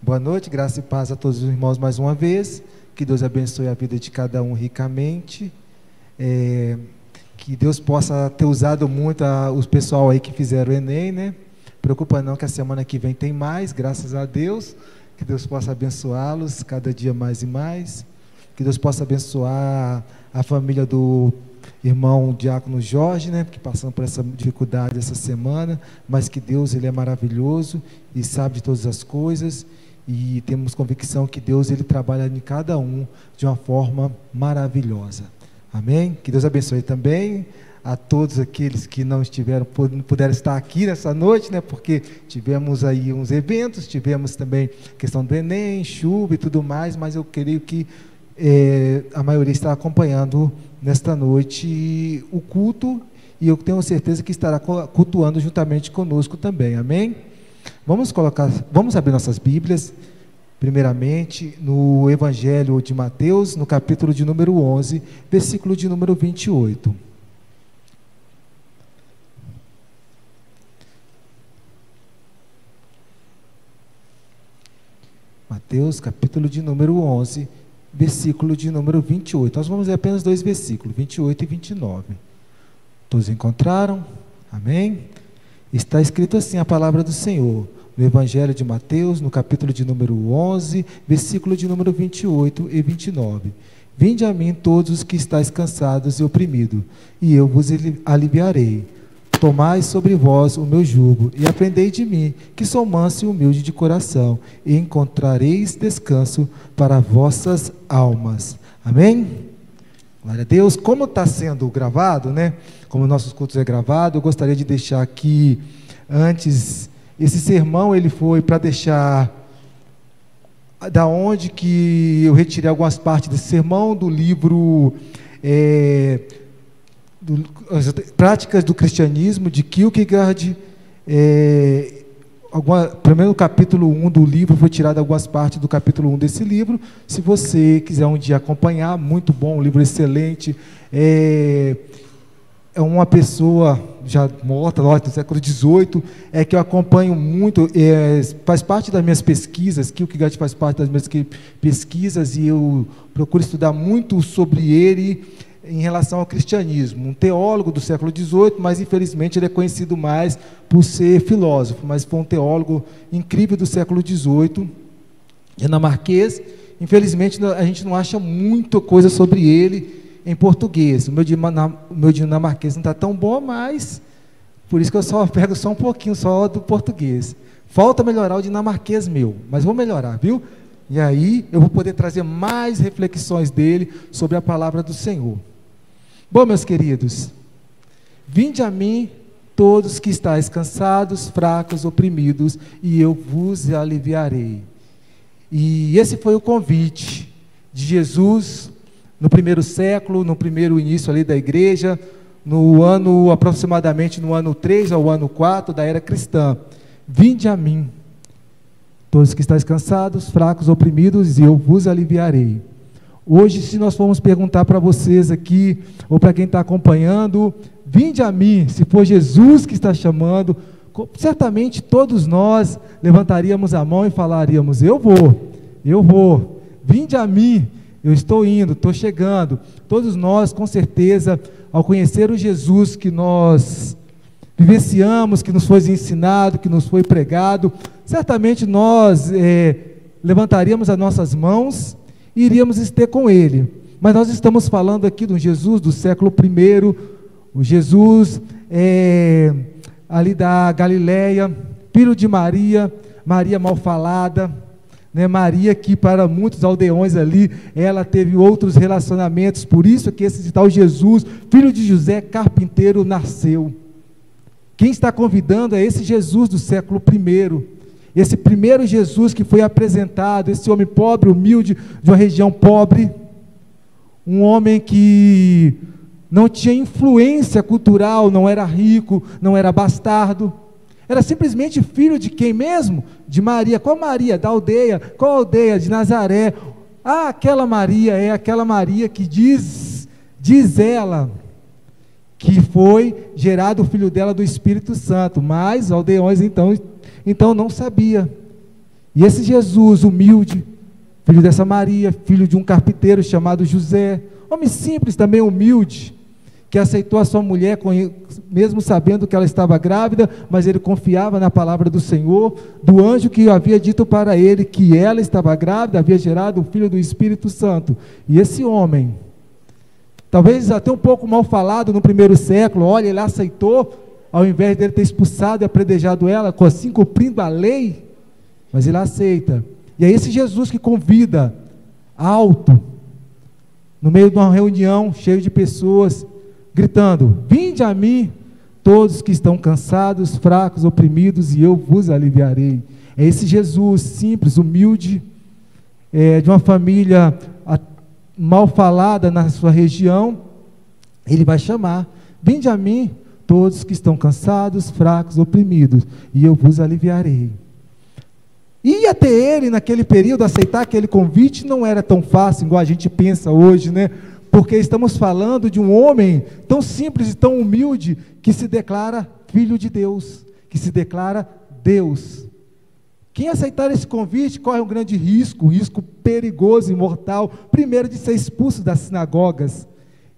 Boa noite, graça e paz a todos os irmãos mais uma vez. Que Deus abençoe a vida de cada um ricamente. É, que Deus possa ter usado muito a, os pessoal aí que fizeram o Enem, né? Preocupa não que a semana que vem tem mais, graças a Deus. Que Deus possa abençoá-los cada dia mais e mais. Que Deus possa abençoar a família do irmão Diácono Jorge, né, que passando por essa dificuldade essa semana, mas que Deus ele é maravilhoso e sabe de todas as coisas e temos convicção que Deus ele trabalha em cada um de uma forma maravilhosa. Amém? Que Deus abençoe também a todos aqueles que não estiveram puderam estar aqui nessa noite, né? Porque tivemos aí uns eventos, tivemos também questão do Enem, chuva e tudo mais, mas eu creio que é, a maioria está acompanhando nesta noite o culto e eu tenho certeza que estará cultuando juntamente conosco também. Amém? Vamos colocar, vamos abrir nossas Bíblias, primeiramente no Evangelho de Mateus, no capítulo de número 11, versículo de número 28. Mateus, capítulo de número 11, versículo de número 28. Nós vamos ler apenas dois versículos, 28 e 29. Todos encontraram? Amém? Está escrito assim a palavra do Senhor, no Evangelho de Mateus, no capítulo de número 11, versículo de número 28 e 29. Vinde a mim todos os que estáis cansados e oprimidos, e eu vos aliviarei. Tomai sobre vós o meu jugo e aprendei de mim, que sou manso e humilde de coração, e encontrareis descanso para vossas almas. Amém? Glória a Deus. Como está sendo gravado, né? Como nossos cultos é gravado, eu gostaria de deixar aqui antes esse sermão ele foi para deixar da onde que eu retirei algumas partes desse sermão do livro é, do, as práticas do cristianismo de Kierkegaard, é, alguma, primeiro capítulo 1 do livro, foi tirado algumas partes do capítulo 1 desse livro. Se você quiser um dia acompanhar, muito bom, um livro excelente. É, é uma pessoa já morta, do século XVIII, é que eu acompanho muito, é, faz parte das minhas pesquisas, Kierkegaard faz parte das minhas pesquisas, e eu procuro estudar muito sobre ele, em relação ao cristianismo. Um teólogo do século XVIII, mas infelizmente ele é conhecido mais por ser filósofo, mas foi um teólogo incrível do século XVIII, dinamarquês. Infelizmente a gente não acha muita coisa sobre ele em português. O meu, dinamarquês não está tão bom, mas por isso que eu só pego só um pouquinho só do português. Falta melhorar o dinamarquês meu, mas vou melhorar, viu? E aí eu vou poder trazer mais reflexões dele sobre a palavra do Senhor. Bom, meus queridos, vinde a mim todos que estáis cansados, fracos, oprimidos, e eu vos aliviarei. E esse foi o convite de Jesus no primeiro século, no primeiro início ali da igreja, no ano aproximadamente no ano 3 ao ano 4 da era cristã. Vinde a mim, todos que estáis cansados, fracos, oprimidos, e eu vos aliviarei. Hoje, se nós formos perguntar para vocês aqui, ou para quem está acompanhando, vinde a mim, se for Jesus que está chamando, certamente todos nós levantaríamos a mão e falaríamos: Eu vou, eu vou, vinde a mim, eu estou indo, estou chegando. Todos nós, com certeza, ao conhecer o Jesus que nós vivenciamos, que nos foi ensinado, que nos foi pregado, certamente nós é, levantaríamos as nossas mãos iríamos ter com ele. Mas nós estamos falando aqui do Jesus do século I, o Jesus é, ali da Galileia, filho de Maria, Maria mal falada, né, Maria que para muitos aldeões ali, ela teve outros relacionamentos, por isso que esse tal Jesus, filho de José, carpinteiro, nasceu. Quem está convidando é esse Jesus do século I, esse primeiro Jesus que foi apresentado, esse homem pobre, humilde, de uma região pobre, um homem que não tinha influência cultural, não era rico, não era bastardo, era simplesmente filho de quem mesmo? De Maria. Qual Maria? Da aldeia. Qual aldeia? De Nazaré. Ah, aquela Maria é aquela Maria que diz, diz ela, que foi gerado o filho dela do Espírito Santo. Mas aldeões então então não sabia. E esse Jesus humilde, filho dessa Maria, filho de um carpinteiro chamado José, homem simples, também humilde, que aceitou a sua mulher, mesmo sabendo que ela estava grávida, mas ele confiava na palavra do Senhor, do anjo que havia dito para ele que ela estava grávida, havia gerado o filho do Espírito Santo. E esse homem, talvez até um pouco mal falado no primeiro século, olha, ele aceitou, ao invés dele ter expulsado e apredejado ela, assim cumprindo a lei, mas ele aceita. E é esse Jesus que convida alto, no meio de uma reunião cheio de pessoas, gritando: Vinde a mim, todos que estão cansados, fracos, oprimidos, e eu vos aliviarei. É esse Jesus simples, humilde, é, de uma família mal falada na sua região, ele vai chamar: Vinde a mim, todos que estão cansados, fracos, oprimidos, e eu vos aliviarei. E até ele, naquele período, aceitar aquele convite não era tão fácil, igual a gente pensa hoje, né? Porque estamos falando de um homem tão simples e tão humilde que se declara filho de Deus, que se declara Deus. Quem aceitar esse convite corre um grande risco, um risco perigoso e mortal, primeiro de ser expulso das sinagogas,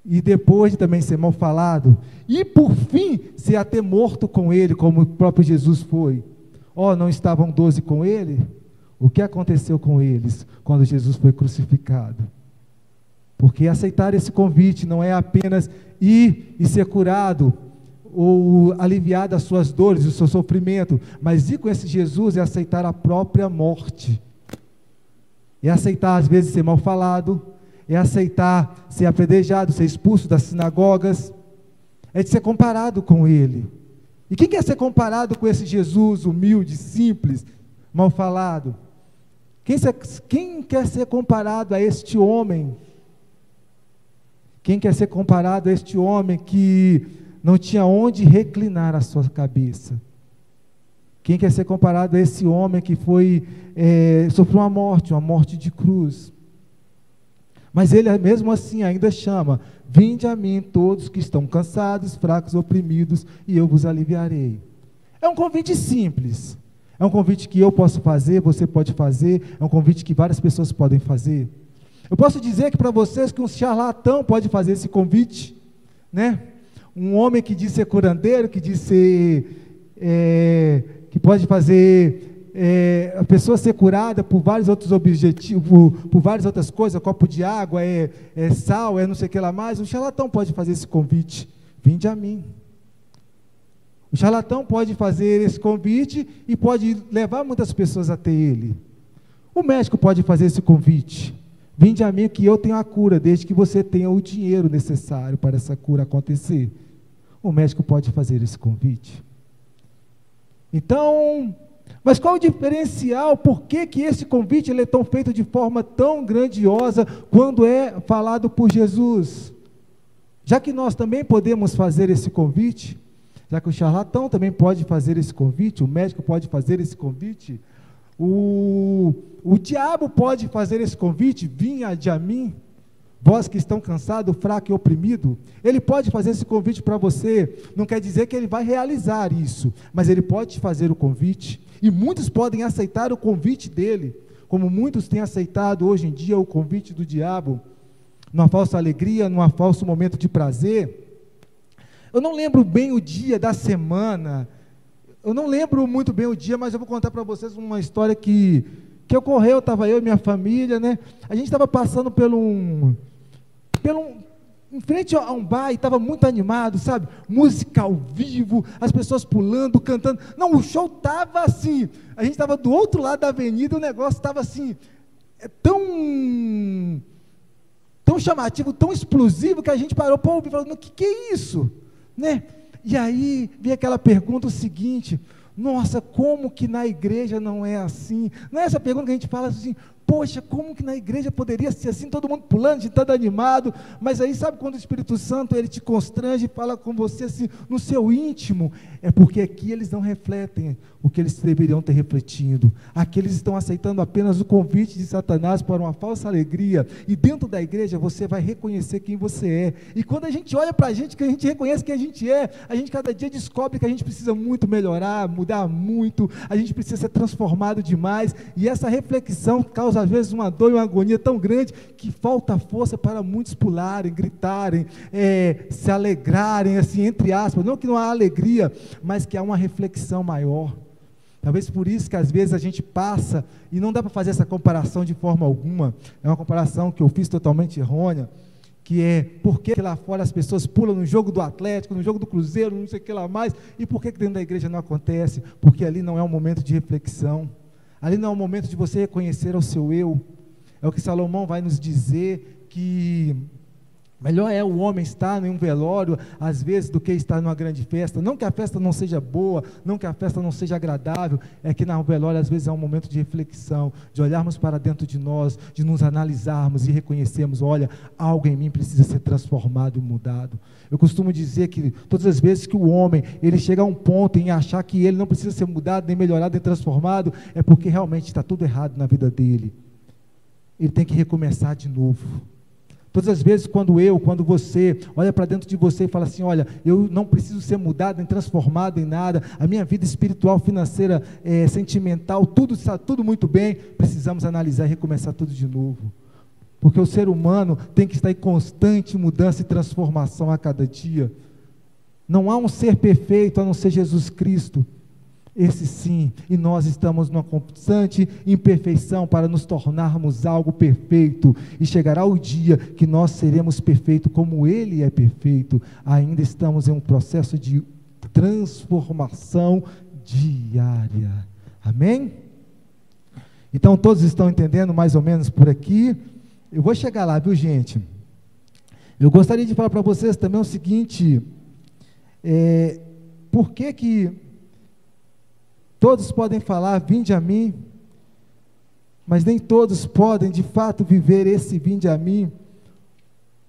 e depois de também ser mal falado, e por fim ser até morto com ele, como o próprio Jesus foi. Oh, não estavam doze com ele? O que aconteceu com eles quando Jesus foi crucificado? Porque aceitar esse convite não é apenas ir e ser curado, ou aliviar das suas dores, do seu sofrimento, mas ir com esse Jesus é aceitar a própria morte. É aceitar, às vezes, ser mal falado, é aceitar ser apedrejado, ser expulso das sinagogas, é de ser comparado com ele. E quem quer ser comparado com esse Jesus humilde, simples, mal falado? Quem, quem quer ser comparado a este homem? Quem quer ser comparado a este homem que não tinha onde reclinar a sua cabeça? Quem quer ser comparado a esse homem que foi é, sofreu uma morte, uma morte de cruz? Mas ele mesmo assim ainda chama: Vinde a mim todos que estão cansados, fracos, oprimidos, e eu vos aliviarei. É um convite simples. É um convite que eu posso fazer, você pode fazer, é um convite que várias pessoas podem fazer. Eu posso dizer que para vocês que um charlatão pode fazer esse convite, né? Um homem que diz ser curandeiro, que diz ser, é, que pode fazer é, a pessoa ser curada por vários outros objetivos, por, várias outras coisas, copo de água, é, é sal, é não sei o que lá mais, o charlatão pode fazer esse convite, vinde a mim. O charlatão pode fazer esse convite e pode levar muitas pessoas até ele. O médico pode fazer esse convite. Vinde a mim que eu tenho a cura, desde que você tenha o dinheiro necessário para essa cura acontecer. O médico pode fazer esse convite. Então, mas qual o diferencial? Por que, que esse convite ele é tão feito de forma tão grandiosa quando é falado por Jesus? Já que nós também podemos fazer esse convite, já que o charlatão também pode fazer esse convite, o médico pode fazer esse convite, o, o diabo pode fazer esse convite, vinha de a mim, vós que estão cansados, fraco e oprimido, ele pode fazer esse convite para você, não quer dizer que ele vai realizar isso, mas ele pode fazer o convite, e muitos podem aceitar o convite dele, como muitos têm aceitado hoje em dia o convite do diabo, numa falsa alegria, num falso momento de prazer. Eu não lembro bem o dia da semana, eu não lembro muito bem o dia, mas eu vou contar para vocês uma história que, que ocorreu, estava eu e minha família, né? A gente estava passando pelo um, pelo em frente a um bar e estava muito animado, sabe? Música ao vivo, as pessoas pulando, cantando. Não, o show estava assim. A gente estava do outro lado da avenida, o negócio estava assim, é tão tão chamativo, tão explosivo que a gente parou para ouvir e falou: "O que que é isso?", né? E aí veio aquela pergunta o seguinte: nossa, como que na igreja não é assim? Não é essa pergunta que a gente fala assim, Poxa, como que na igreja poderia ser assim, todo mundo pulando, todo animado, mas aí sabe quando o Espírito Santo ele te constrange e fala com você assim, no seu íntimo? É porque aqui eles não refletem o que eles deveriam ter refletido. Aqui eles estão aceitando apenas o convite de Satanás para uma falsa alegria, e dentro da igreja você vai reconhecer quem você é. E quando a gente olha para a gente, que a gente reconhece quem a gente é, a gente cada dia descobre que a gente precisa muito melhorar, mudar muito, a gente precisa ser transformado demais, e essa reflexão causa às vezes uma dor e uma agonia tão grande que falta força para muitos pularem, gritarem, é, se alegrarem, assim, entre aspas, não que não há alegria, mas que há uma reflexão maior. Talvez por isso que às vezes a gente passa, e não dá para fazer essa comparação de forma alguma, é uma comparação que eu fiz totalmente errônea, que é por que lá fora as pessoas pulam no jogo do Atlético, no jogo do Cruzeiro, não sei o que lá mais, e por que dentro da igreja não acontece? Porque ali não é um momento de reflexão, ali não é um momento de você reconhecer o seu eu. É o que Salomão vai nos dizer que Melhor é o homem estar em um velório, às vezes, do que estar numa grande festa. Não que a festa não seja boa, não que a festa não seja agradável, é que na velório, às vezes, é um momento de reflexão, de olharmos para dentro de nós, de nos analisarmos e reconhecermos: olha, algo em mim precisa ser transformado e mudado. Eu costumo dizer que todas as vezes que o homem ele chega a um ponto em achar que ele não precisa ser mudado, nem melhorado, nem transformado, é porque realmente está tudo errado na vida dele. Ele tem que recomeçar de novo. Todas as vezes, quando eu, quando você olha para dentro de você e fala assim: Olha, eu não preciso ser mudado, nem transformado em nada, a minha vida espiritual, financeira, é, sentimental, tudo está tudo muito bem, precisamos analisar e recomeçar tudo de novo. Porque o ser humano tem que estar em constante mudança e transformação a cada dia. Não há um ser perfeito a não ser Jesus Cristo. Esse sim, e nós estamos numa constante imperfeição para nos tornarmos algo perfeito, e chegará o dia que nós seremos perfeitos como Ele é perfeito. Ainda estamos em um processo de transformação diária. Amém? Então todos estão entendendo mais ou menos por aqui. Eu vou chegar lá, viu gente? Eu gostaria de falar para vocês também o seguinte: é, por que que Todos podem falar, vinde a mim, mas nem todos podem de fato viver esse vinde a mim.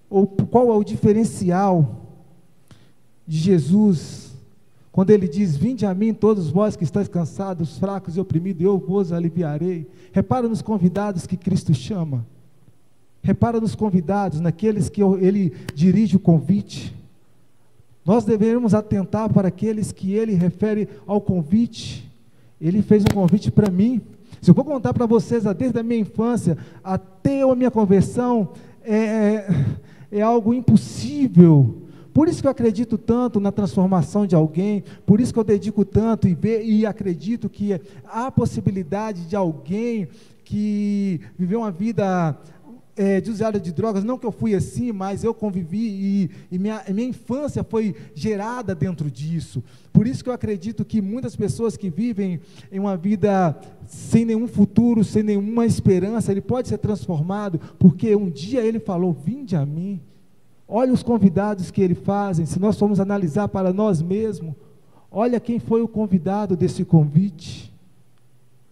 Ou qual é o diferencial de Jesus quando ele diz: Vinde a mim, todos vós que estáis cansados, fracos e oprimidos, eu vos aliviarei. Repara nos convidados que Cristo chama. Repara nos convidados, naqueles que ele dirige o convite. Nós devemos atentar para aqueles que ele refere ao convite. Ele fez um convite para mim. Se eu vou contar para vocês, desde a minha infância até a minha conversão, é, é, é algo impossível. Por isso que eu acredito tanto na transformação de alguém, por isso que eu dedico tanto e, ve, e acredito que há possibilidade de alguém que viveu uma vida é, de de drogas, não que eu fui assim, mas eu convivi e, e minha, minha infância foi gerada dentro disso. Por isso que eu acredito que muitas pessoas que vivem em uma vida sem nenhum futuro, sem nenhuma esperança, ele pode ser transformado, porque um dia ele falou: Vinde a mim. Olha os convidados que ele fazem, se nós formos analisar para nós mesmos, olha quem foi o convidado desse convite.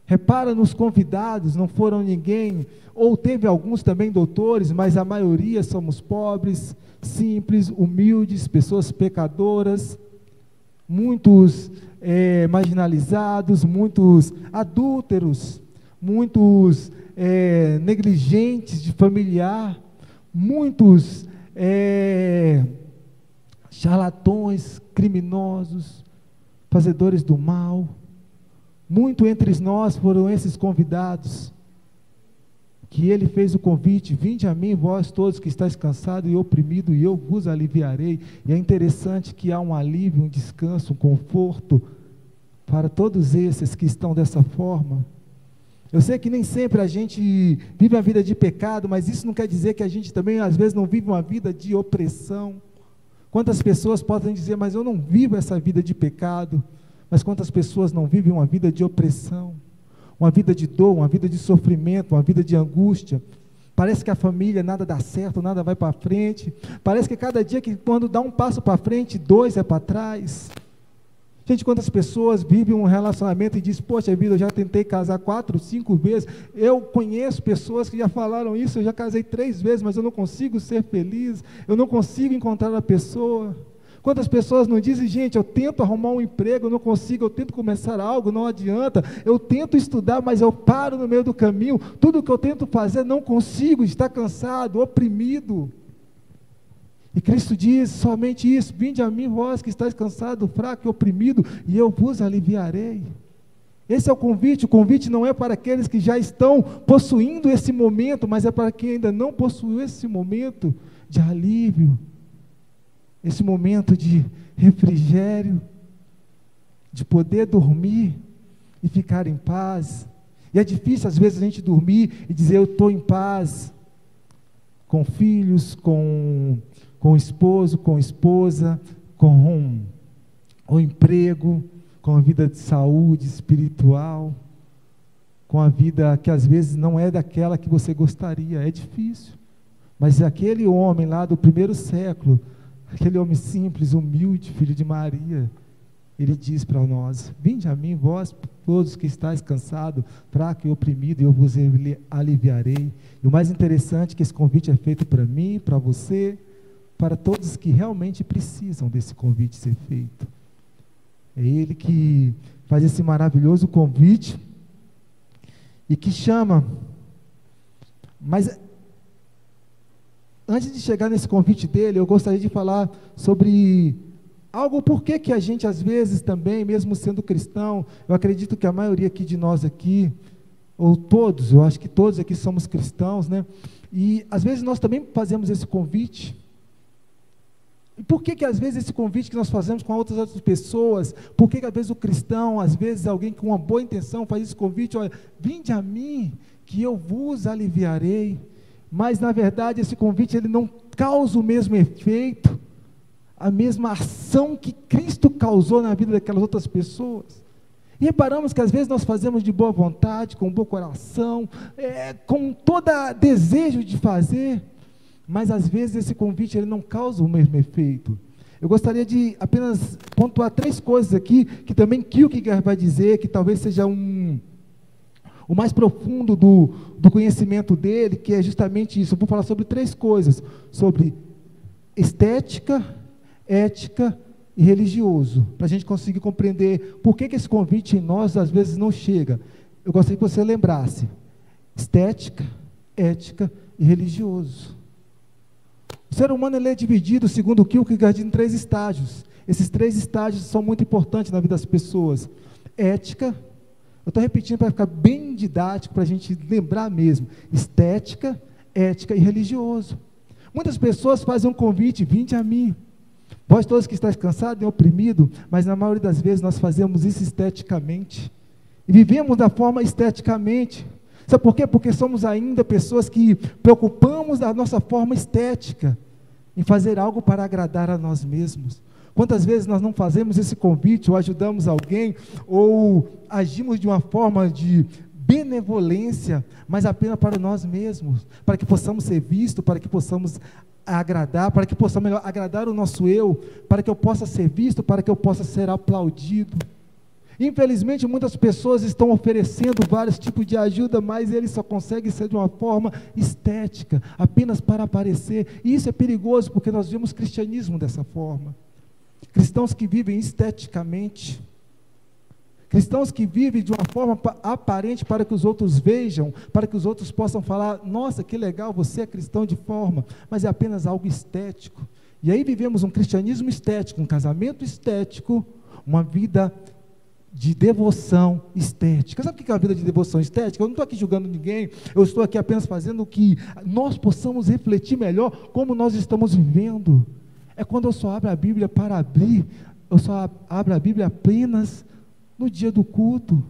Repara nos convidados, não foram ninguém, ou teve alguns também doutores, mas a maioria somos pobres, simples, humildes, pessoas pecadoras, muitos é, marginalizados, muitos adúlteros, muitos é, negligentes de familiar, muitos é, charlatões, criminosos, fazedores do mal muito entre nós foram esses convidados, que ele fez o convite: Vinde a mim, vós todos que estáis cansados e oprimidos, e eu vos aliviarei. E é interessante que há um alívio, um descanso, um conforto para todos esses que estão dessa forma. Eu sei que nem sempre a gente vive a vida de pecado, mas isso não quer dizer que a gente também, às vezes, não vive uma vida de opressão. Quantas pessoas podem dizer, mas eu não vivo essa vida de pecado? Mas quantas pessoas não vivem uma vida de opressão, uma vida de dor, uma vida de sofrimento, uma vida de angústia? Parece que a família nada dá certo, nada vai para frente. Parece que cada dia que quando dá um passo para frente, dois é para trás. Gente, quantas pessoas vivem um relacionamento e dizem, poxa vida, eu já tentei casar quatro, cinco vezes. Eu conheço pessoas que já falaram isso, eu já casei três vezes, mas eu não consigo ser feliz, eu não consigo encontrar a pessoa. Quantas pessoas não dizem, gente, eu tento arrumar um emprego, eu não consigo, eu tento começar algo, não adianta, eu tento estudar, mas eu paro no meio do caminho, tudo que eu tento fazer não consigo, está cansado, oprimido. E Cristo diz somente isso: Vinde a mim, vós que estáis cansado, fraco e oprimido, e eu vos aliviarei. Esse é o convite. O convite não é para aqueles que já estão possuindo esse momento, mas é para quem ainda não possui esse momento de alívio, esse momento de refrigério, de poder dormir e ficar em paz. E é difícil às vezes a gente dormir e dizer eu estou em paz com filhos, com, com esposo, com esposa, com o emprego, com a vida de saúde espiritual, com a vida que às vezes não é daquela que você gostaria, é difícil. Mas aquele homem lá do primeiro século, aquele homem simples, humilde, filho de Maria, ele diz para nós: Vinde a mim, vós todos que estáis cansados, fraco e oprimido, e eu vos aliviarei. E o mais interessante é que esse convite é feito para mim, para você, para todos que realmente precisam desse convite ser feito. É Ele que faz esse maravilhoso convite e que chama. Mas antes de chegar nesse convite dele, eu gostaria de falar sobre Algo por que, que a gente, às vezes, também, mesmo sendo cristão, eu acredito que a maioria aqui de nós aqui, ou todos, eu acho que todos aqui somos cristãos, né? E às vezes nós também fazemos esse convite. E por que, que às vezes esse convite que nós fazemos com outras, outras pessoas, por que, que às vezes o cristão, às vezes alguém com uma boa intenção faz esse convite, olha, vinde a mim, que eu vos aliviarei. Mas na verdade esse convite ele não causa o mesmo efeito a mesma ação que Cristo causou na vida daquelas outras pessoas. E reparamos que às vezes nós fazemos de boa vontade, com bom coração, é, com todo desejo de fazer, mas às vezes esse convite ele não causa o mesmo efeito. Eu gostaria de apenas pontuar três coisas aqui, que também Kierkegaard vai dizer, que talvez seja um, o mais profundo do, do conhecimento dele, que é justamente isso. Eu vou falar sobre três coisas: sobre estética, ética e religioso, para a gente conseguir compreender por que, que esse convite em nós às vezes não chega. Eu gostaria que você lembrasse: estética, ética e religioso. O ser humano ele é dividido, segundo o Kierkegaard, em três estágios. Esses três estágios são muito importantes na vida das pessoas. Ética, eu estou repetindo para ficar bem didático, para a gente lembrar mesmo. Estética, ética e religioso. Muitas pessoas fazem um convite, vinde a mim. Vós todos que estáis cansados e oprimidos, mas na maioria das vezes nós fazemos isso esteticamente. E vivemos da forma esteticamente. Sabe por quê? Porque somos ainda pessoas que preocupamos da nossa forma estética, em fazer algo para agradar a nós mesmos. Quantas vezes nós não fazemos esse convite, ou ajudamos alguém, ou agimos de uma forma de benevolência, mas apenas para nós mesmos, para que possamos ser vistos, para que possamos agradar, para que possa melhor agradar o nosso eu, para que eu possa ser visto, para que eu possa ser aplaudido. Infelizmente, muitas pessoas estão oferecendo vários tipos de ajuda, mas eles só conseguem ser de uma forma estética, apenas para aparecer. E isso é perigoso, porque nós vemos cristianismo dessa forma. Cristãos que vivem esteticamente, Cristãos que vivem de uma forma aparente para que os outros vejam, para que os outros possam falar: nossa, que legal, você é cristão de forma, mas é apenas algo estético. E aí vivemos um cristianismo estético, um casamento estético, uma vida de devoção estética. Sabe o que é a vida de devoção estética? Eu não estou aqui julgando ninguém, eu estou aqui apenas fazendo que nós possamos refletir melhor como nós estamos vivendo. É quando eu só abro a Bíblia para abrir, eu só abro a Bíblia apenas no dia do culto.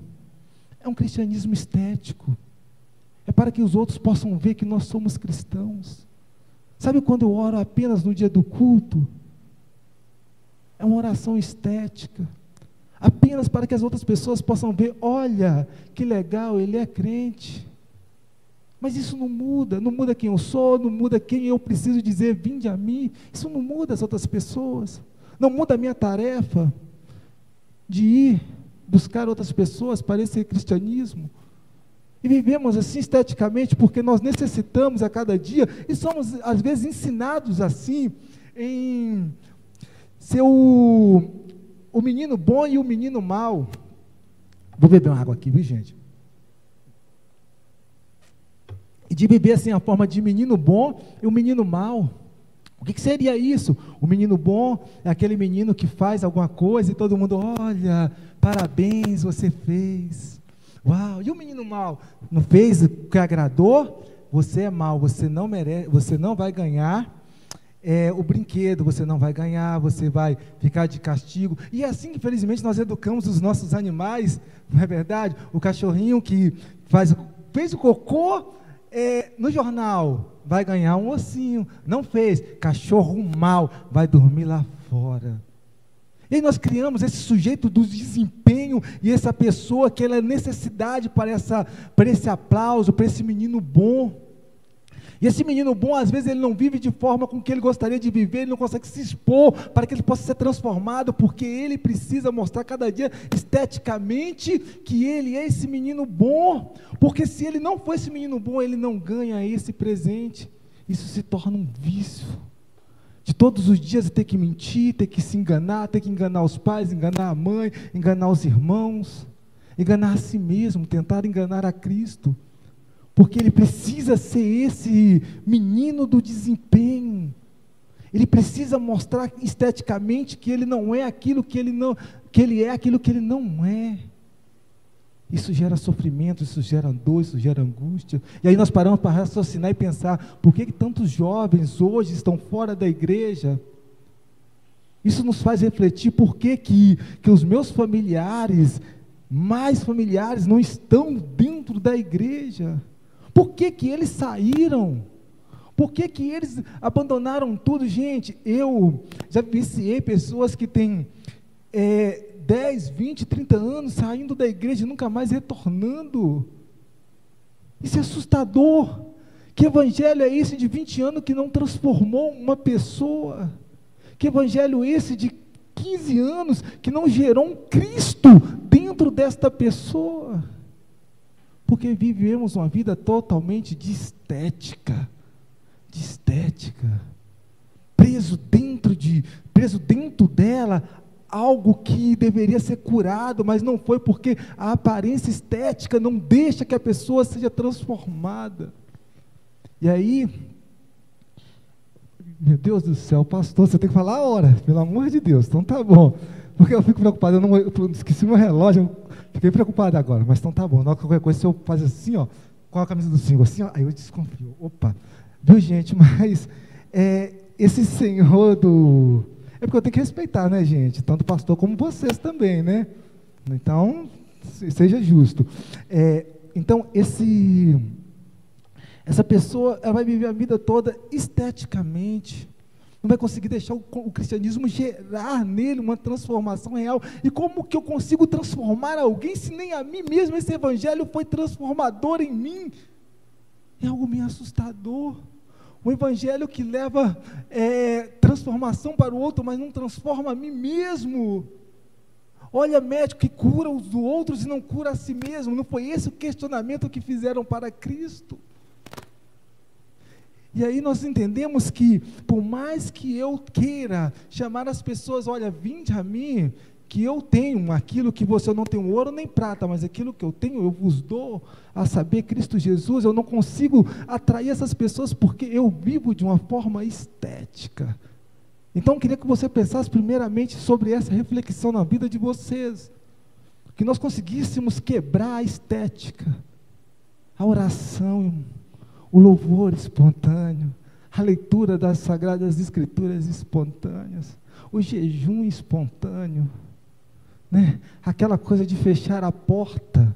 É um cristianismo estético. É para que os outros possam ver que nós somos cristãos. Sabe quando eu oro apenas no dia do culto? É uma oração estética. Apenas para que as outras pessoas possam ver: olha, que legal, ele é crente. Mas isso não muda, não muda quem eu sou, não muda quem eu preciso dizer, vinde a mim. Isso não muda as outras pessoas. Não muda a minha tarefa de ir buscar outras pessoas para esse cristianismo. E vivemos assim esteticamente porque nós necessitamos a cada dia e somos às vezes ensinados assim em ser o, o menino bom e o menino mau. Vou beber uma água aqui, viu gente? E de beber assim a forma de menino bom e o menino mau. O que, que seria isso? O menino bom é aquele menino que faz alguma coisa e todo mundo, olha, parabéns, você fez. Uau! E o menino mal? Não fez o que agradou? Você é mal, você não merece, você não vai ganhar é, o brinquedo, você não vai ganhar, você vai ficar de castigo. E é assim, infelizmente, nós educamos os nossos animais, não é verdade? O cachorrinho que faz, fez o cocô é, no jornal, vai ganhar um ossinho. Não fez, cachorro mal, vai dormir lá fora. E nós criamos esse sujeito do desempenho e essa pessoa que ela é necessidade para, essa, para esse aplauso, para esse menino bom. E esse menino bom, às vezes, ele não vive de forma com que ele gostaria de viver, ele não consegue se expor para que ele possa ser transformado, porque ele precisa mostrar cada dia esteticamente que ele é esse menino bom. Porque se ele não for esse menino bom, ele não ganha esse presente. Isso se torna um vício. De todos os dias ter que mentir, ter que se enganar, ter que enganar os pais, enganar a mãe, enganar os irmãos, enganar a si mesmo, tentar enganar a Cristo porque ele precisa ser esse menino do desempenho. Ele precisa mostrar esteticamente que ele não é aquilo que ele não, que ele é aquilo que ele não é. Isso gera sofrimento, isso gera dor, isso gera angústia. E aí nós paramos para raciocinar e pensar: por que, que tantos jovens hoje estão fora da igreja? Isso nos faz refletir por que, que, que os meus familiares, mais familiares, não estão dentro da igreja. Por que, que eles saíram? Por que, que eles abandonaram tudo? Gente, eu já viciei pessoas que têm é, 10, 20, 30 anos saindo da igreja e nunca mais retornando. Isso é assustador. Que evangelho é esse de 20 anos que não transformou uma pessoa? Que evangelho é esse de 15 anos que não gerou um Cristo dentro desta pessoa? Porque vivemos uma vida totalmente de estética, de estética, preso dentro de, preso dentro dela algo que deveria ser curado, mas não foi porque a aparência estética não deixa que a pessoa seja transformada. E aí, meu Deus do céu, pastor, você tem que falar a hora, pelo amor de Deus, então tá bom. Porque eu fico preocupado, eu, não, eu esqueci meu relógio, fiquei preocupado agora, mas então tá bom. Na qualquer coisa, se eu fazer assim, ó, com a camisa do single, assim, ó, aí eu desconfio. Opa, viu gente, mas é, esse senhor do. É porque eu tenho que respeitar, né, gente? Tanto o pastor como vocês também, né? Então, seja justo. É, então, esse, essa pessoa ela vai viver a vida toda esteticamente, não vai conseguir deixar o, o, cristianismo gerar nele uma transformação real. E como que eu consigo transformar alguém se nem a mim mesmo esse evangelho foi transformador em mim? É algo meio assustador. O evangelho que leva é, transformação para o outro, mas não transforma a mim mesmo. Olha, médico que cura os outros e não cura a si mesmo. Não foi esse o questionamento que fizeram para Cristo. E aí nós entendemos que, por mais que eu queira chamar as pessoas, olha, vinde a mim, que eu tenho aquilo que você não tem ouro nem prata, mas aquilo que eu tenho eu vos dou, a saber, Cristo Jesus, eu não consigo atrair essas pessoas porque eu vivo de uma forma estética. Então eu queria que você pensasse primeiramente sobre essa reflexão na vida de vocês, que nós conseguíssemos quebrar a estética, a oração, o louvor espontâneo, a leitura das sagradas escrituras espontâneas, o jejum espontâneo, né? aquela coisa de fechar a porta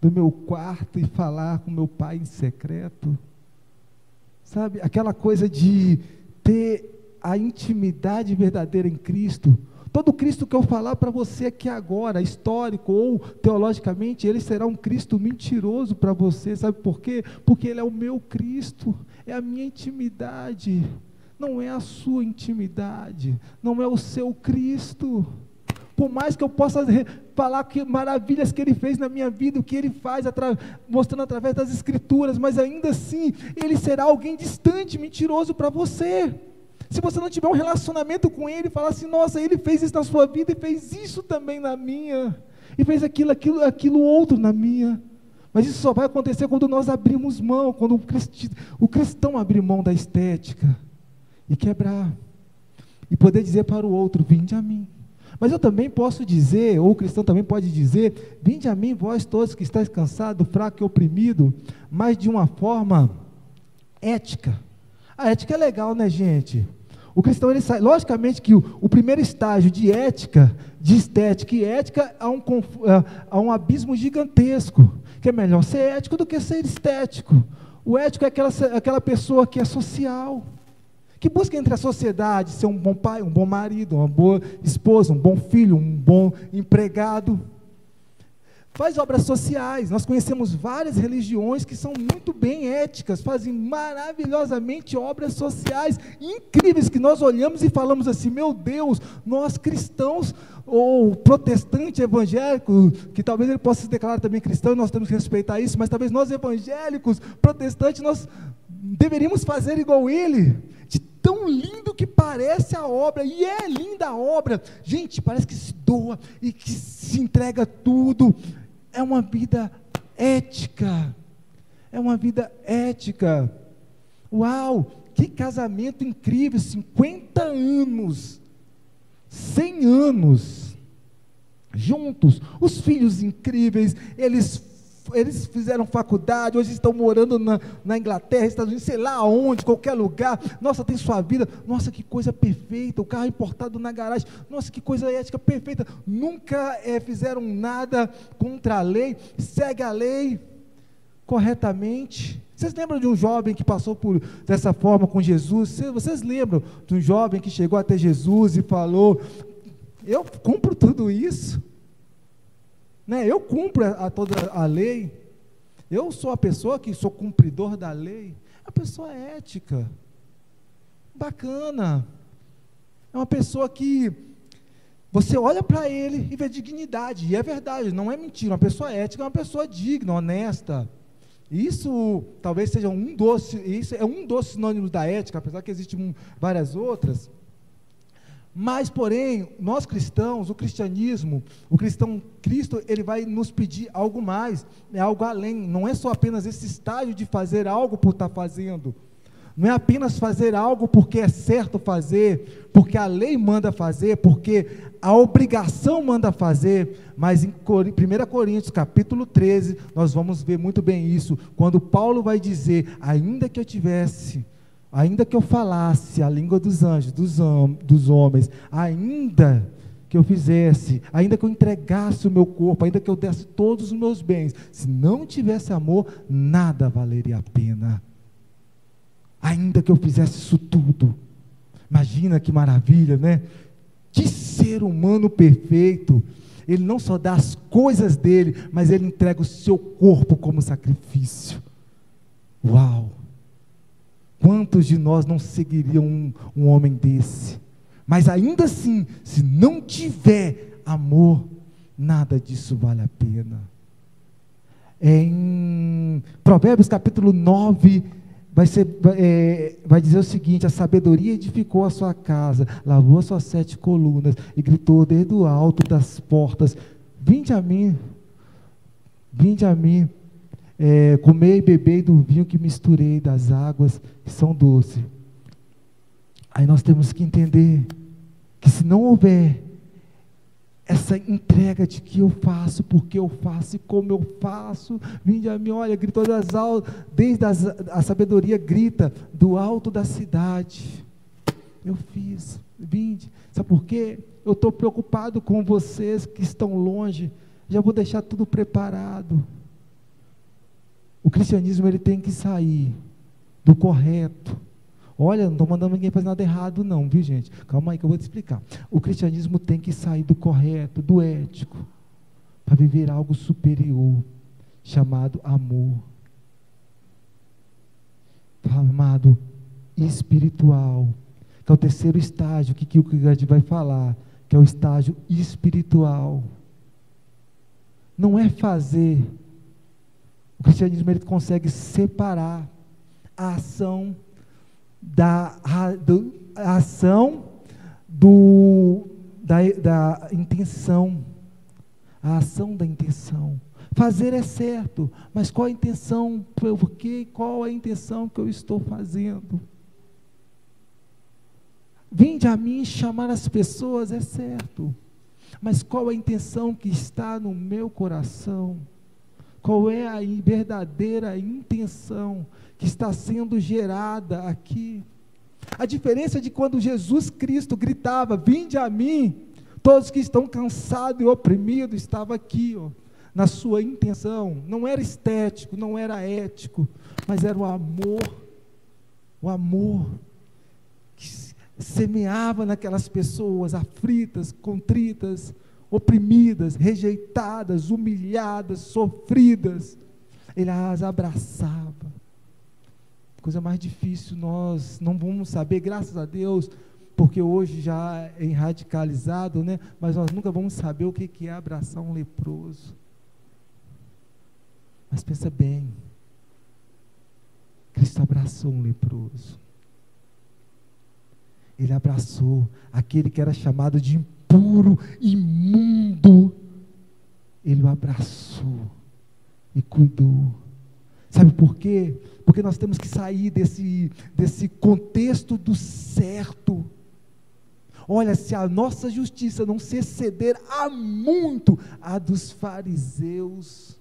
do meu quarto e falar com meu pai em secreto, sabe? Aquela coisa de ter a intimidade verdadeira em Cristo, Todo Cristo que eu falar para você aqui agora, histórico ou teologicamente, ele será um Cristo mentiroso para você, sabe por quê? Porque ele é o meu Cristo, é a minha intimidade, não é a sua intimidade, não é o seu Cristo. Por mais que eu possa falar que maravilhas que ele fez na minha vida, o que ele faz, atra mostrando através das Escrituras, mas ainda assim, ele será alguém distante, mentiroso para você. Se você não tiver um relacionamento com Ele, falar assim, nossa, Ele fez isso na sua vida e fez isso também na minha, e fez aquilo, aquilo, aquilo outro na minha. Mas isso só vai acontecer quando nós abrimos mão, quando o, cristão abrir mão da estética e quebrar. E poder dizer para o outro: Vinde a mim. Mas eu também posso dizer, ou o cristão também pode dizer: Vinde a mim, vós todos que estáis cansados, fraco e oprimido, mas de uma forma ética. A ética é legal, né, gente? O cristão, ele sai. Logicamente que o, o primeiro estágio de ética, de estética e ética, há um, há um abismo gigantesco. Que é melhor ser ético do que ser estético. O ético é aquela, aquela pessoa que é social que busca entre a sociedade ser um bom pai, um bom marido, uma boa esposa, um bom filho, um bom empregado. Faz obras sociais. Nós conhecemos várias religiões que são muito bem éticas, fazem maravilhosamente obras sociais incríveis que nós olhamos e falamos assim: meu Deus, nós cristãos ou protestante evangélico, que talvez ele possa se declarar também cristão, nós temos que respeitar isso, mas talvez nós evangélicos, protestantes, nós deveríamos fazer igual ele tão lindo que parece a obra, e é linda a obra. Gente, parece que se doa e que se entrega tudo. É uma vida ética. É uma vida ética. Uau, que casamento incrível, 50 anos. 100 anos juntos, os filhos incríveis, eles eles fizeram faculdade, hoje estão morando na, na Inglaterra, Estados Unidos, sei lá onde, qualquer lugar. Nossa, tem sua vida. Nossa, que coisa perfeita. O carro importado na garagem. Nossa, que coisa ética perfeita. Nunca é, fizeram nada contra a lei. Segue a lei corretamente. Vocês lembram de um jovem que passou por dessa forma com Jesus? Vocês lembram de um jovem que chegou até Jesus e falou: Eu cumpro tudo isso. Né? Eu cumpro a, toda a lei. Eu sou a pessoa que sou cumpridor da lei. É a pessoa ética. Bacana. É uma pessoa que você olha para ele e vê dignidade. E é verdade, não é mentira. Uma pessoa ética é uma pessoa digna, honesta. Isso talvez seja um doce, isso é um dos sinônimos da ética, apesar que existem várias outras. Mas, porém, nós cristãos, o cristianismo, o cristão Cristo, ele vai nos pedir algo mais, é algo além. Não é só apenas esse estágio de fazer algo por estar fazendo. Não é apenas fazer algo porque é certo fazer, porque a lei manda fazer, porque a obrigação manda fazer, mas em 1 Coríntios capítulo 13, nós vamos ver muito bem isso, quando Paulo vai dizer: ainda que eu tivesse ainda que eu falasse a língua dos anjos, dos, hom dos homens, ainda que eu fizesse, ainda que eu entregasse o meu corpo, ainda que eu desse todos os meus bens, se não tivesse amor, nada valeria a pena. Ainda que eu fizesse isso tudo. Imagina que maravilha, né? Que ser humano perfeito. Ele não só dá as coisas dele, mas ele entrega o seu corpo como sacrifício. Uau! Quantos de nós não seguiriam um, um homem desse? Mas ainda assim, se não tiver amor, nada disso vale a pena. Em Provérbios capítulo 9, vai, ser, é, vai dizer o seguinte: a sabedoria edificou a sua casa, lavou as suas sete colunas e gritou desde o alto das portas: Vinde a mim, vinde a mim, é, comer e beber do vinho que misturei, das águas que são doces. Aí nós temos que entender que se não houver essa entrega de que eu faço, porque eu faço e como eu faço, vinde a mim, olha, gritou das altas, desde as, a sabedoria grita do alto da cidade. Eu fiz, vinde. Sabe por quê? Eu estou preocupado com vocês que estão longe. Já vou deixar tudo preparado. O cristianismo ele tem que sair do correto. Olha, não estou mandando ninguém fazer nada errado, não, viu gente? Calma aí que eu vou te explicar. O cristianismo tem que sair do correto, do ético, para viver algo superior, chamado amor. Chamado espiritual, que é o terceiro estágio que, o Kierkegaard vai falar, que é o estágio espiritual. Não é fazer o cristianismo ele consegue separar a ação da do, a ação do, da, da intenção. A ação da intenção. Fazer é certo, mas qual a intenção? Por quê? Qual a intenção que eu estou fazendo? Vinde a mim chamar as pessoas, é certo. Mas qual a intenção que está no meu coração? Qual é a verdadeira intenção que está sendo gerada aqui? A diferença de quando Jesus Cristo gritava: Vinde a mim, todos que estão cansados e oprimidos, estava aqui, ó, na sua intenção. Não era estético, não era ético, mas era o amor. O amor que semeava naquelas pessoas aflitas, contritas, oprimidas, rejeitadas, humilhadas, sofridas. Ele as abraçava. Coisa mais difícil, nós não vamos saber, graças a Deus, porque hoje já é radicalizado, né? mas nós nunca vamos saber o que é abraçar um leproso. Mas pensa bem, Cristo abraçou um leproso. Ele abraçou aquele que era chamado de imundo. Ele o abraçou e cuidou. Sabe por quê? Porque nós temos que sair desse, desse contexto do certo. Olha, se a nossa justiça não se exceder a muito a dos fariseus,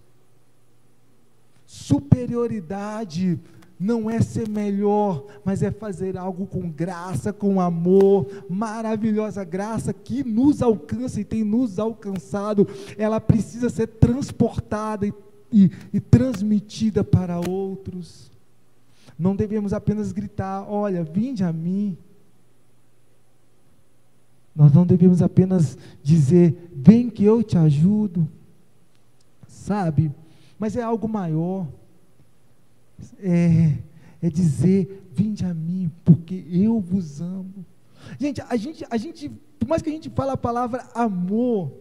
superioridade não é ser melhor, mas é fazer algo com graça, com amor, maravilhosa graça que nos alcança e tem nos alcançado. Ela precisa ser transportada e, e, e transmitida para outros. Não devemos apenas gritar: Olha, vinde a mim. Nós não devemos apenas dizer: Vem que eu te ajudo. Sabe? Mas é algo maior é, é dizer: Vinde a mim, porque eu vos amo. Gente, a gente, a gente, por mais que a gente fale a palavra amor,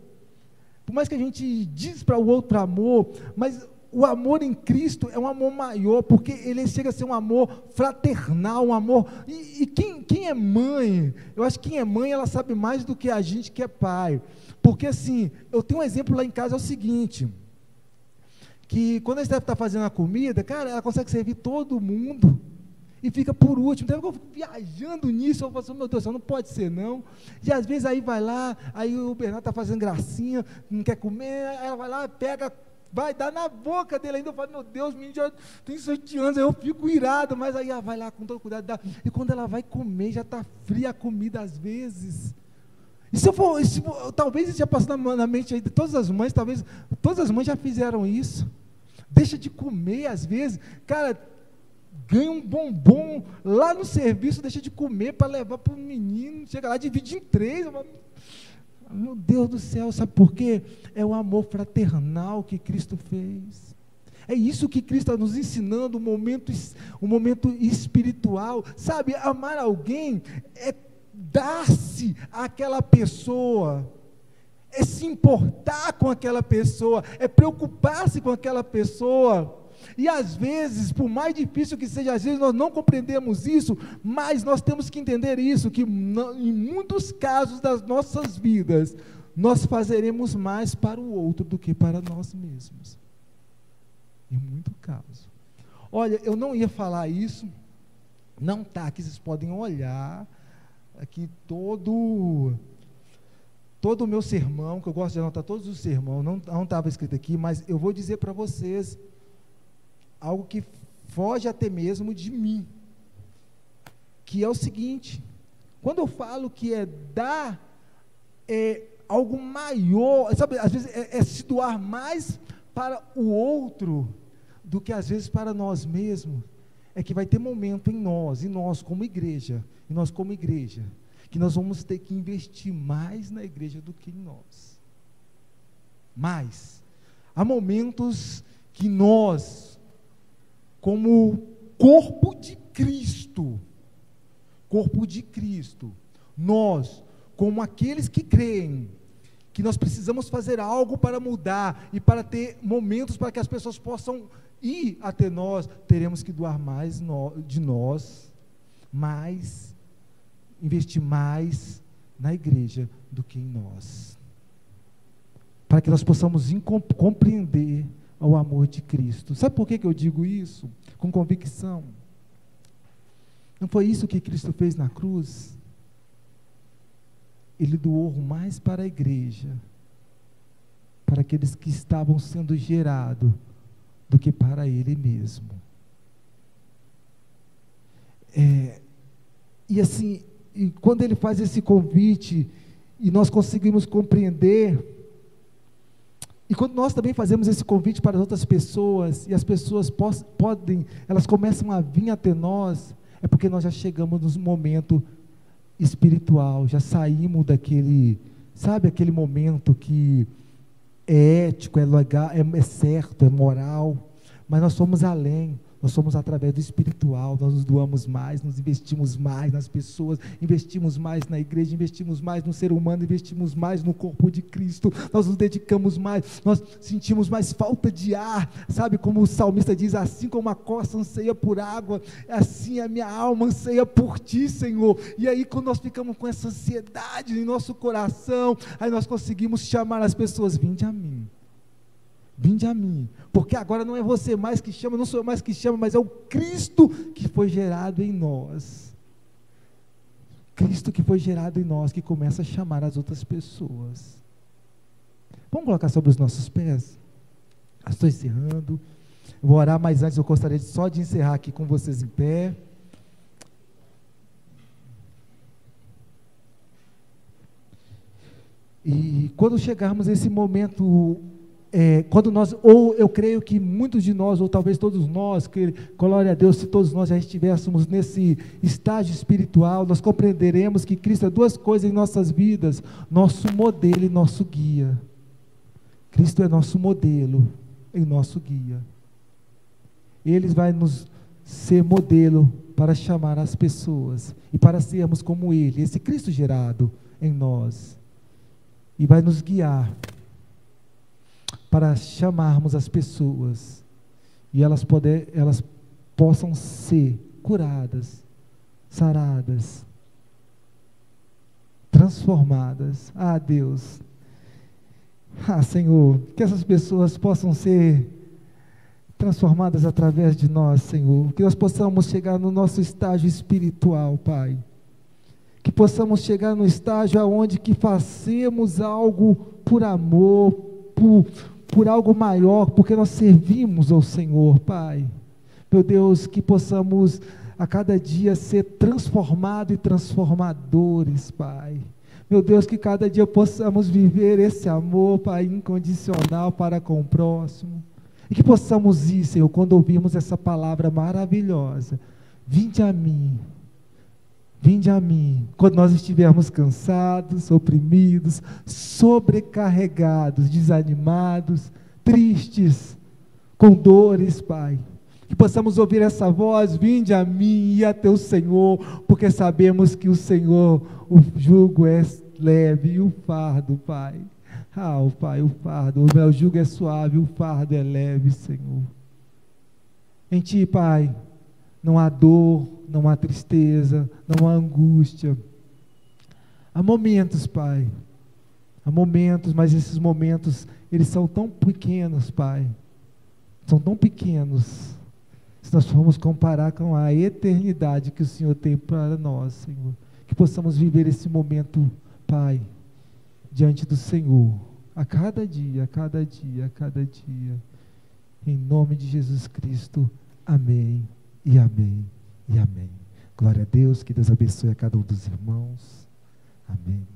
por mais que a gente diz para o outro amor, mas o amor em Cristo é um amor maior, porque ele chega a ser um amor fraternal, um amor. E, e, quem, quem é mãe, eu acho que quem é mãe, ela sabe mais do que a gente que é pai. Porque assim, eu tenho um exemplo lá em casa, é o seguinte que quando a Steph está fazendo a comida, cara, ela consegue servir todo mundo e fica por último. Então eu fico viajando nisso, eu falo assim, meu Deus, não pode ser não. E às vezes aí vai lá, aí o Bernardo está fazendo gracinha, não quer comer, aí ela vai lá, pega, vai dar na boca dele ainda. Eu falo, meu Deus, menino já tem sete anos, aí eu fico irado, mas aí ela vai lá com todo cuidado. E quando ela vai comer, já está fria a comida às vezes. Se eu for, se, talvez isso já passou na, na mente de todas as mães, talvez todas as mães já fizeram isso. Deixa de comer às vezes, cara, ganha um bombom lá no serviço, deixa de comer para levar para o menino, chega lá, divide em três. Meu Deus do céu, sabe por quê? É o amor fraternal que Cristo fez. É isso que Cristo está nos ensinando, um momento, um momento espiritual. Sabe, amar alguém é dar-se àquela pessoa, é se importar com aquela pessoa, é preocupar-se com aquela pessoa. E às vezes, por mais difícil que seja, às vezes nós não compreendemos isso, mas nós temos que entender isso, que em muitos casos das nossas vidas, nós fazeremos mais para o outro do que para nós mesmos. Em muito caso. Olha, eu não ia falar isso, não está aqui, vocês podem olhar aqui todo todo o meu sermão, que eu gosto de anotar todos os sermões, não estava escrito aqui, mas eu vou dizer para vocês algo que foge até mesmo de mim, que é o seguinte: quando eu falo que é dar é, algo maior, sabe, às vezes é, é se doar mais para o outro do que às vezes para nós mesmos, é que vai ter momento em nós, e nós como igreja, e nós como igreja, que nós vamos ter que investir mais na igreja do que em nós. Mais. Há momentos que nós, como corpo de Cristo, corpo de Cristo, nós, como aqueles que creem, que nós precisamos fazer algo para mudar e para ter momentos para que as pessoas possam ir até nós, teremos que doar mais de nós, mais investir mais na igreja do que em nós. Para que nós possamos compreender o amor de Cristo. Sabe por que, que eu digo isso? Com convicção. Não foi isso que Cristo fez na cruz? ele doou mais para a igreja, para aqueles que estavam sendo gerados, do que para ele mesmo. É, e assim, e quando ele faz esse convite, e nós conseguimos compreender, e quando nós também fazemos esse convite para as outras pessoas, e as pessoas podem, elas começam a vir até nós, é porque nós já chegamos no momento espiritual, já saímos daquele, sabe, aquele momento que é ético, é legal, é, é certo, é moral, mas nós somos além. Nós somos através do espiritual, nós nos doamos mais, nos investimos mais nas pessoas, investimos mais na igreja, investimos mais no ser humano, investimos mais no corpo de Cristo, nós nos dedicamos mais, nós sentimos mais falta de ar, sabe? Como o salmista diz: assim como a costa anseia por água, assim a minha alma anseia por ti, Senhor. E aí, quando nós ficamos com essa ansiedade em nosso coração, aí nós conseguimos chamar as pessoas: vinde a mim. Vinde a mim, porque agora não é você mais que chama, não sou eu mais que chama, mas é o Cristo que foi gerado em nós. Cristo que foi gerado em nós, que começa a chamar as outras pessoas. Vamos colocar sobre os nossos pés? Estou encerrando. Vou orar, mas antes eu gostaria só de encerrar aqui com vocês em pé. E quando chegarmos nesse momento é, quando nós, ou eu creio que muitos de nós, ou talvez todos nós, que, glória a Deus, se todos nós já estivéssemos nesse estágio espiritual, nós compreenderemos que Cristo é duas coisas em nossas vidas: nosso modelo e nosso guia. Cristo é nosso modelo e nosso guia. Ele vai nos ser modelo para chamar as pessoas e para sermos como Ele, esse Cristo gerado em nós, e vai nos guiar para chamarmos as pessoas e elas, poder, elas possam ser curadas, saradas, transformadas. Ah, Deus. Ah, Senhor, que essas pessoas possam ser transformadas através de nós, Senhor. Que nós possamos chegar no nosso estágio espiritual, Pai. Que possamos chegar no estágio aonde que fazemos algo por amor, por, por algo maior, porque nós servimos ao Senhor, Pai. Meu Deus, que possamos a cada dia ser transformados e transformadores, Pai. Meu Deus, que cada dia possamos viver esse amor, Pai, incondicional para com o próximo. E que possamos ir, Senhor, quando ouvirmos essa palavra maravilhosa. Vinde a mim, Vinde a mim, quando nós estivermos cansados, oprimidos, sobrecarregados, desanimados, tristes, com dores, Pai. Que possamos ouvir essa voz, vinde a mim e a teu Senhor, porque sabemos que o Senhor, o jugo é leve e o fardo, Pai. Ah, o Pai, o fardo, o meu jugo é suave, o fardo é leve, Senhor. Em Ti, Pai, não há dor, não há tristeza, não há angústia. Há momentos, Pai. Há momentos, mas esses momentos, eles são tão pequenos, Pai. São tão pequenos. Se nós formos comparar com a eternidade que o Senhor tem para nós, Senhor. Que possamos viver esse momento, Pai, diante do Senhor. A cada dia, a cada dia, a cada dia. Em nome de Jesus Cristo. Amém e amém e amém. Glória a Deus, que Deus abençoe a cada um dos irmãos. Amém.